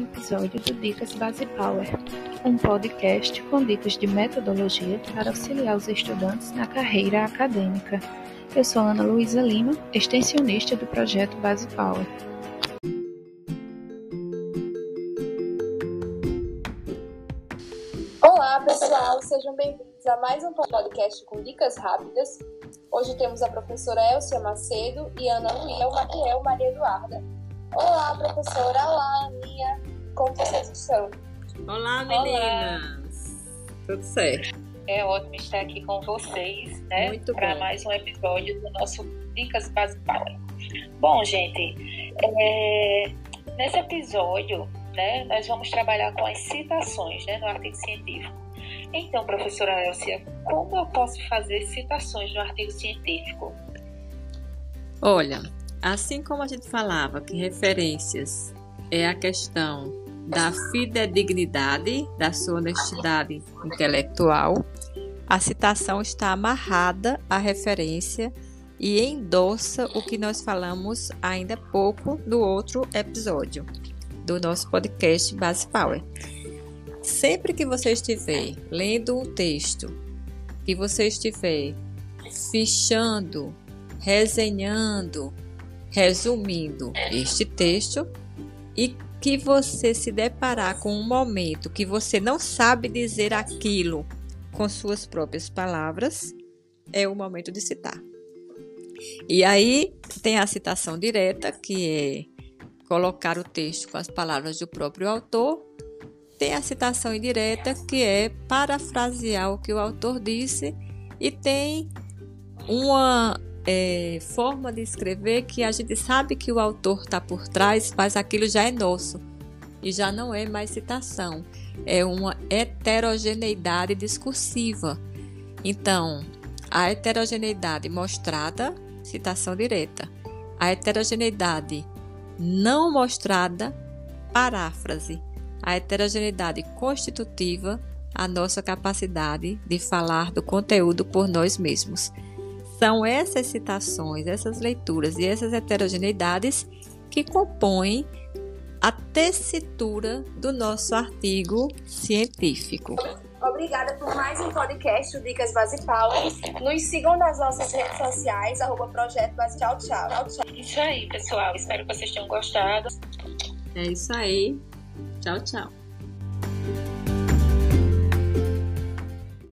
episódio do Dicas Base Power, um podcast com dicas de metodologia para auxiliar os estudantes na carreira acadêmica. Eu sou Ana Luísa Lima, extensionista do projeto Base Power. Olá, pessoal, sejam bem-vindos a mais um podcast com dicas rápidas. Hoje temos a professora Elcia Macedo e Ana Luísa Maquiel Maria Eduarda Olá, professora. Olá, Aninha. Como vocês estão? Olá, meninas. Olá. Tudo certo? É ótimo estar aqui com vocês, né? Para mais um episódio do nosso Dicas Base Power. Bom, gente, é... nesse episódio, né, nós vamos trabalhar com as citações, né, no artigo científico. Então, professora Elcia, como eu posso fazer citações no artigo científico? Olha, Assim como a gente falava que referências é a questão da fidedignidade, da sua honestidade intelectual, a citação está amarrada à referência e endossa o que nós falamos ainda pouco no outro episódio do nosso podcast Base Power. Sempre que você estiver lendo um texto, que você estiver fichando, resenhando, resumindo este texto e que você se deparar com um momento que você não sabe dizer aquilo com suas próprias palavras, é o momento de citar. E aí tem a citação direta, que é colocar o texto com as palavras do próprio autor. Tem a citação indireta, que é parafrasear o que o autor disse. E tem uma é, forma de escrever que a gente sabe que o autor está por trás, mas aquilo já é nosso e já não é mais citação, é uma heterogeneidade discursiva. Então, a heterogeneidade mostrada, citação direta. A heterogeneidade não mostrada, paráfrase. A heterogeneidade constitutiva, a nossa capacidade de falar do conteúdo por nós mesmos. São essas citações, essas leituras e essas heterogeneidades que compõem a tessitura do nosso artigo científico. Obrigada por mais um podcast do Dicas Base Power. Nos sigam nas nossas redes sociais, arroba Projeto Base Tchau, tchau. tchau. Isso aí, pessoal. Espero que vocês tenham gostado. É isso aí. Tchau, tchau.